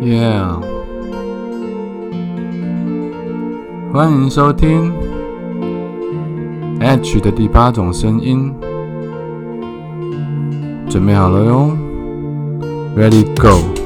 Yeah，欢迎收听 H 的第八种声音，准备好了哟，Ready Go。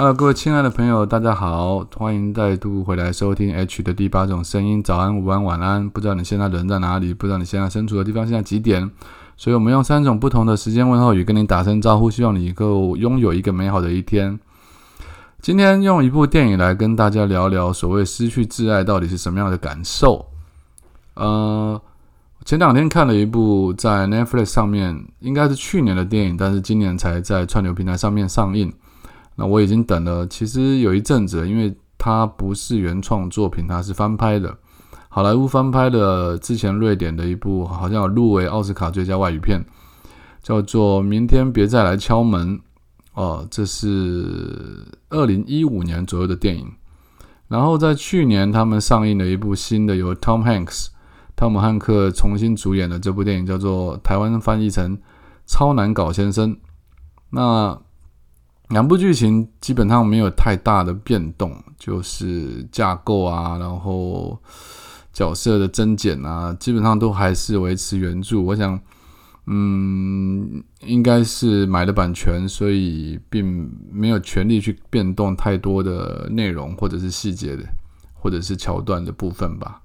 Hello，各位亲爱的朋友，大家好，欢迎再度回来收听 H 的第八种声音。早安、午安、晚安。不知道你现在人在哪里？不知道你现在身处的地方现在几点？所以，我们用三种不同的时间问候语跟你打声招呼，希望你能够拥有一个美好的一天。今天用一部电影来跟大家聊聊所谓失去挚爱到底是什么样的感受。呃，前两天看了一部在 Netflix 上面，应该是去年的电影，但是今年才在串流平台上面上映。那我已经等了，其实有一阵子，因为它不是原创作品，它是翻拍的，好莱坞翻拍的。之前瑞典的一部好像有入围奥斯卡最佳外语片，叫做《明天别再来敲门》哦，这是二零一五年左右的电影。然后在去年，他们上映了一部新的，由 Tom Hanks 汤姆汉克重新主演的这部电影，叫做台湾翻译成《超难搞先生》。那两部剧情基本上没有太大的变动，就是架构啊，然后角色的增减啊，基本上都还是维持原著。我想，嗯，应该是买了版权，所以并没有权利去变动太多的内容或者是细节的，或者是桥段的部分吧。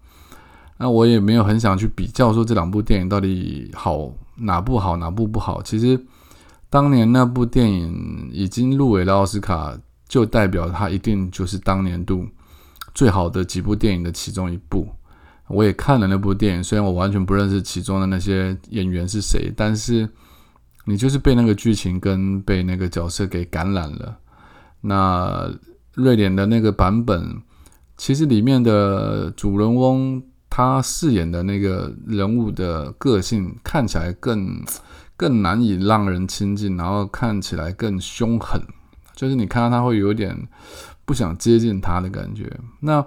那我也没有很想去比较说这两部电影到底好哪部好哪部不好，其实。当年那部电影已经入围了奥斯卡，就代表它一定就是当年度最好的几部电影的其中一部。我也看了那部电影，虽然我完全不认识其中的那些演员是谁，但是你就是被那个剧情跟被那个角色给感染了。那瑞典的那个版本，其实里面的主人翁他饰演的那个人物的个性看起来更。更难以让人亲近，然后看起来更凶狠，就是你看到他会有点不想接近他的感觉。那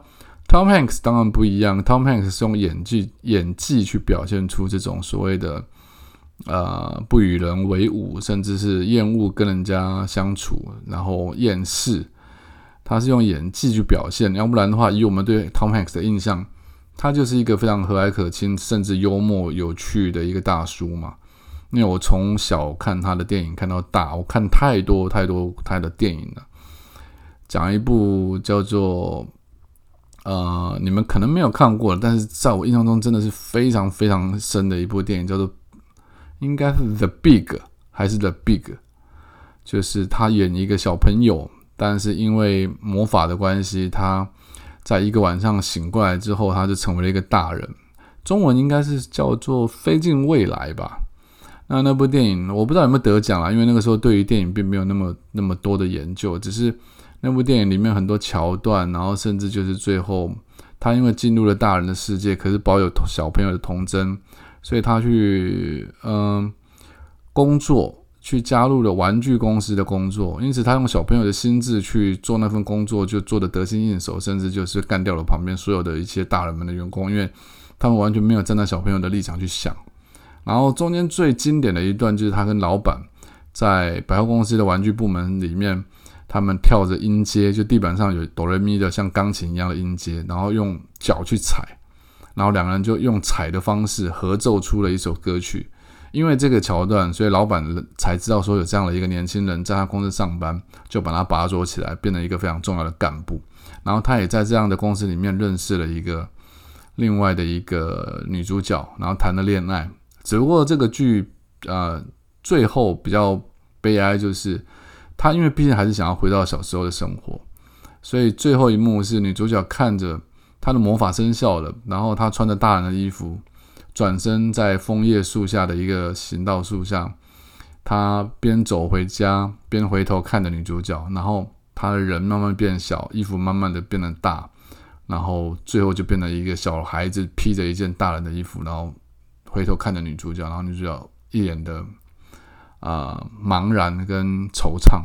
Tom Hanks 当然不一样，Tom Hanks 是用演技演技去表现出这种所谓的呃不与人为伍，甚至是厌恶跟人家相处，然后厌世。他是用演技去表现，要不然的话，以我们对 Tom Hanks 的印象，他就是一个非常和蔼可亲，甚至幽默有趣的一个大叔嘛。因为我从小看他的电影看到大，我看太多太多他的电影了。讲一部叫做呃，你们可能没有看过，但是在我印象中真的是非常非常深的一部电影，叫做应该是《The Big》还是《The Big》？就是他演一个小朋友，但是因为魔法的关系，他在一个晚上醒过来之后，他就成为了一个大人。中文应该是叫做《飞进未来》吧。那那部电影我不知道有没有得奖啊，因为那个时候对于电影并没有那么那么多的研究，只是那部电影里面很多桥段，然后甚至就是最后他因为进入了大人的世界，可是保有小朋友的童真，所以他去嗯工作，去加入了玩具公司的工作，因此他用小朋友的心智去做那份工作，就做的得心应手，甚至就是干掉了旁边所有的一些大人们的员工，因为他们完全没有站在小朋友的立场去想。然后中间最经典的一段就是他跟老板在百货公司的玩具部门里面，他们跳着音阶，就地板上有哆来咪的像钢琴一样的音阶，然后用脚去踩，然后两个人就用踩的方式合奏出了一首歌曲。因为这个桥段，所以老板才知道说有这样的一个年轻人在他公司上班，就把他拔擢起来，变成一个非常重要的干部。然后他也在这样的公司里面认识了一个另外的一个女主角，然后谈了恋爱。只不过这个剧，呃，最后比较悲哀，就是他因为毕竟还是想要回到小时候的生活，所以最后一幕是女主角看着她的魔法生效了，然后她穿着大人的衣服，转身在枫叶树下的一个行道树下，她边走回家边回头看着女主角，然后她的人慢慢变小，衣服慢慢的变得大，然后最后就变成一个小孩子披着一件大人的衣服，然后。回头看着女主角，然后女主角一脸的啊茫然跟惆怅。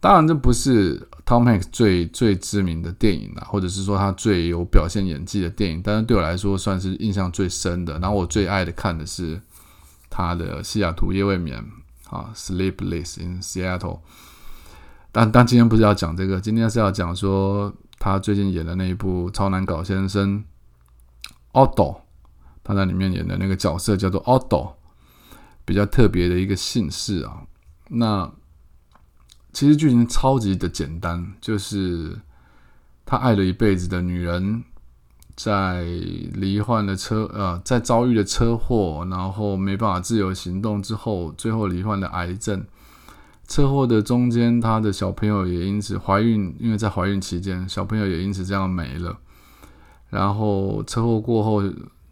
当然，这不是 Tom Hanks 最最知名的电影啦，或者是说他最有表现演技的电影，但是对我来说算是印象最深的。然后我最爱的看的是他的《西雅图夜未眠》啊，《Sleepless in Seattle》。但但今天不是要讲这个，今天是要讲说他最近演的那一部《超难搞先生》，Otto，他在里面演的那个角色叫做 Otto，比较特别的一个姓氏啊。那其实剧情超级的简单，就是他爱了一辈子的女人，在罹患了车呃，在遭遇了车祸，然后没办法自由行动之后，最后罹患了癌症。车祸的中间，他的小朋友也因此怀孕，因为在怀孕期间，小朋友也因此这样没了。然后车祸过后，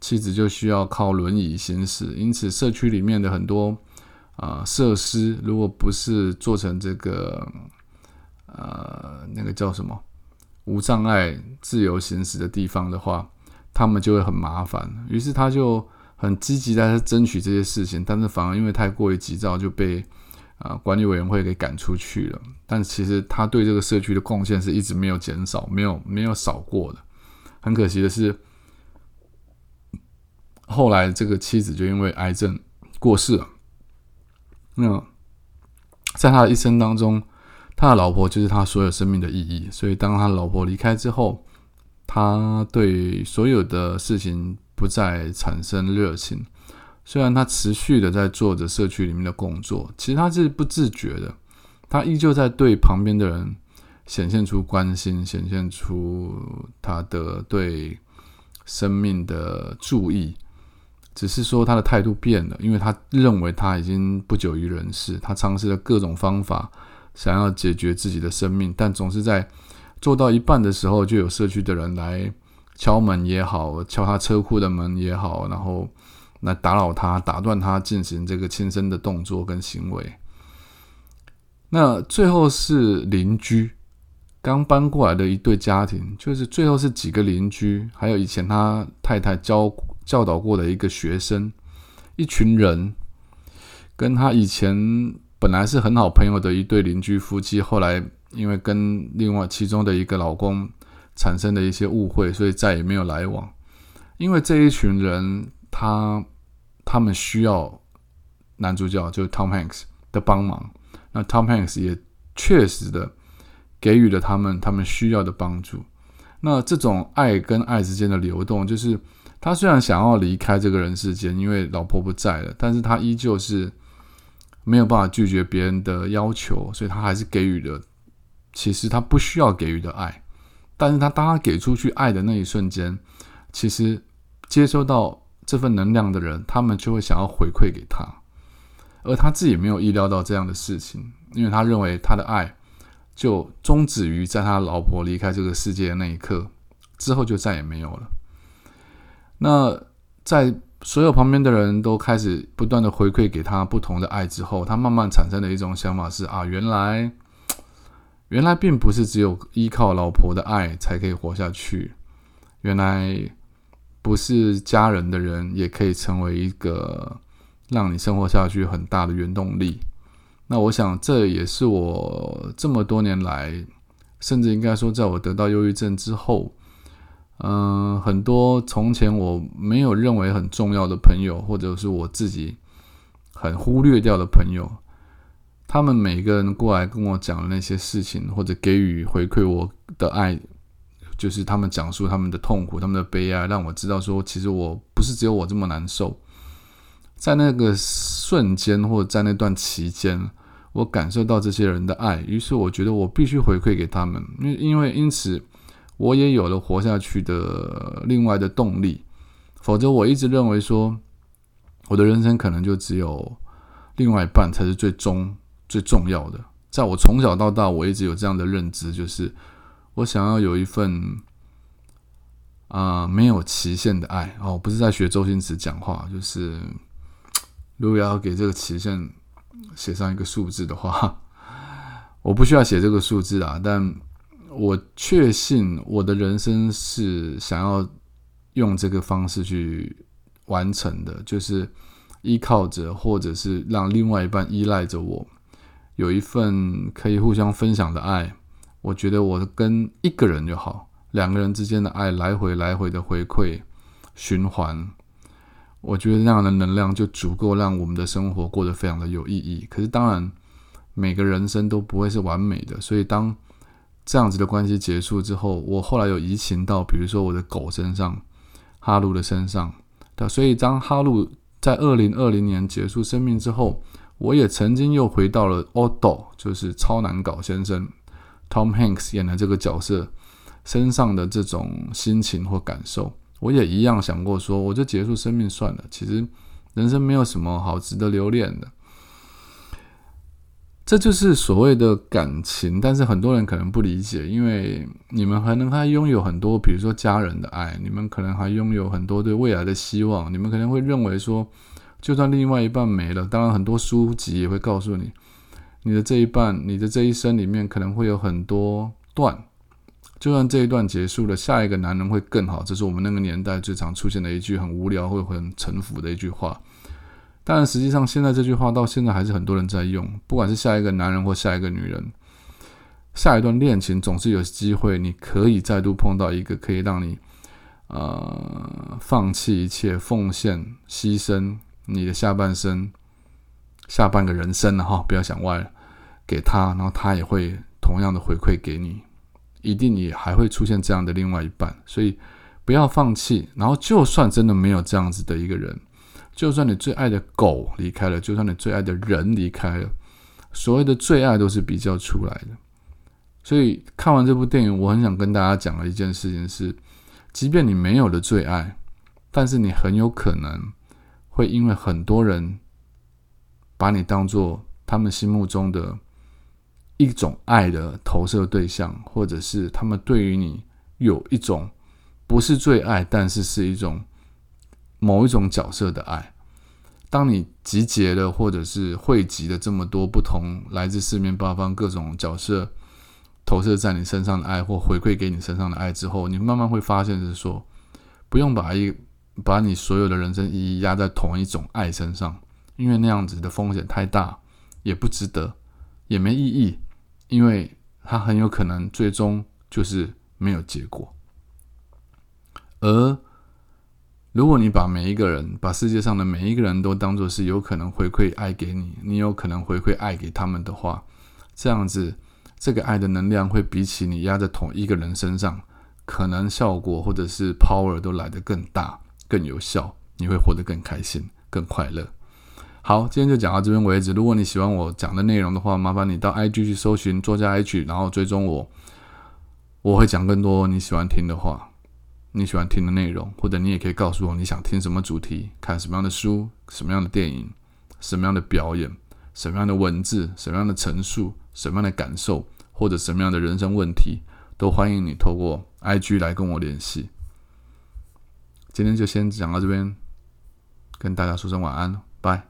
妻子就需要靠轮椅行驶，因此社区里面的很多。啊，设施如果不是做成这个，呃，那个叫什么无障碍自由行驶的地方的话，他们就会很麻烦。于是他就很积极在争取这些事情，但是反而因为太过于急躁，就被啊管理委员会给赶出去了。但其实他对这个社区的贡献是一直没有减少，没有没有少过的。很可惜的是，后来这个妻子就因为癌症过世了。那在他的一生当中，他的老婆就是他所有生命的意义。所以，当他老婆离开之后，他对所有的事情不再产生热情。虽然他持续的在做着社区里面的工作，其实他是不自觉的，他依旧在对旁边的人显现出关心，显现出他的对生命的注意。只是说他的态度变了，因为他认为他已经不久于人世，他尝试了各种方法，想要解决自己的生命，但总是在做到一半的时候，就有社区的人来敲门也好，敲他车库的门也好，然后来打扰他，打断他进行这个轻生的动作跟行为。那最后是邻居刚搬过来的一对家庭，就是最后是几个邻居，还有以前他太太教。教导过的一个学生，一群人跟他以前本来是很好朋友的一对邻居夫妻，后来因为跟另外其中的一个老公产生了一些误会，所以再也没有来往。因为这一群人，他他们需要男主角就是 Tom Hanks 的帮忙，那 Tom Hanks 也确实的给予了他们他们需要的帮助。那这种爱跟爱之间的流动，就是。他虽然想要离开这个人世间，因为老婆不在了，但是他依旧是没有办法拒绝别人的要求，所以他还是给予了其实他不需要给予的爱。但是他当他给出去爱的那一瞬间，其实接收到这份能量的人，他们就会想要回馈给他，而他自己没有意料到这样的事情，因为他认为他的爱就终止于在他老婆离开这个世界的那一刻之后，就再也没有了。那在所有旁边的人都开始不断的回馈给他不同的爱之后，他慢慢产生的一种想法是啊，原来原来并不是只有依靠老婆的爱才可以活下去，原来不是家人的人也可以成为一个让你生活下去很大的原动力。那我想这也是我这么多年来，甚至应该说，在我得到忧郁症之后。嗯，很多从前我没有认为很重要的朋友，或者是我自己很忽略掉的朋友，他们每个人过来跟我讲的那些事情，或者给予回馈我的爱，就是他们讲述他们的痛苦、他们的悲哀，让我知道说，其实我不是只有我这么难受。在那个瞬间，或者在那段期间，我感受到这些人的爱，于是我觉得我必须回馈给他们，因因为因此。我也有了活下去的另外的动力，否则我一直认为说，我的人生可能就只有另外一半才是最终最重要的。在我从小到大，我一直有这样的认知，就是我想要有一份啊没有期限的爱。哦，不是在学周星驰讲话，就是如果要给这个期限写上一个数字的话，我不需要写这个数字啊，但。我确信我的人生是想要用这个方式去完成的，就是依靠着，或者是让另外一半依赖着我，有一份可以互相分享的爱，我觉得我跟一个人就好，两个人之间的爱来回来回的回馈循环，我觉得那样的能量就足够让我们的生活过得非常的有意义。可是当然，每个人生都不会是完美的，所以当这样子的关系结束之后，我后来有移情到，比如说我的狗身上，哈鲁的身上。所以当哈鲁在二零二零年结束生命之后，我也曾经又回到了 Otto，就是超难搞先生。Tom Hanks 演的这个角色身上的这种心情或感受，我也一样想过说，我就结束生命算了。其实人生没有什么好值得留恋的，这就是所谓的感情。但是很多人可能不理解，因为你们可能还拥有很多，比如说家人的爱，你们可能还拥有很多对未来的希望。你们可能会认为说，就算另外一半没了，当然很多书籍也会告诉你。你的这一半，你的这一生里面可能会有很多段，就算这一段结束了，下一个男人会更好。这是我们那个年代最常出现的一句很无聊或很沉浮的一句话。但实际上，现在这句话到现在还是很多人在用。不管是下一个男人或下一个女人，下一段恋情总是有机会，你可以再度碰到一个可以让你呃放弃一切、奉献、牺牲你的下半生。下半个人生了哈，不要想歪了，给他，然后他也会同样的回馈给你，一定也还会出现这样的另外一半，所以不要放弃。然后就算真的没有这样子的一个人，就算你最爱的狗离开了，就算你最爱的人离开了，所谓的最爱都是比较出来的。所以看完这部电影，我很想跟大家讲的一件事情是，即便你没有了最爱，但是你很有可能会因为很多人。把你当做他们心目中的一种爱的投射对象，或者是他们对于你有一种不是最爱，但是是一种某一种角色的爱。当你集结了，或者是汇集了这么多不同来自四面八方各种角色投射在你身上的爱，或回馈给你身上的爱之后，你慢慢会发现是说，不用把一把你所有的人生意义压在同一种爱身上。因为那样子的风险太大，也不值得，也没意义，因为它很有可能最终就是没有结果。而如果你把每一个人，把世界上的每一个人都当做是有可能回馈爱给你，你有可能回馈爱给他们的话，这样子，这个爱的能量会比起你压在同一个人身上，可能效果或者是 power 都来得更大、更有效，你会活得更开心、更快乐。好，今天就讲到这边为止。如果你喜欢我讲的内容的话，麻烦你到 IG 去搜寻作家 H，然后追踪我。我会讲更多你喜欢听的话，你喜欢听的内容，或者你也可以告诉我你想听什么主题，看什么样的书，什么样的电影，什么样的表演，什么样的文字，什么样的陈述，什么样的感受，或者什么样的人生问题，都欢迎你透过 IG 来跟我联系。今天就先讲到这边，跟大家说声晚安，拜。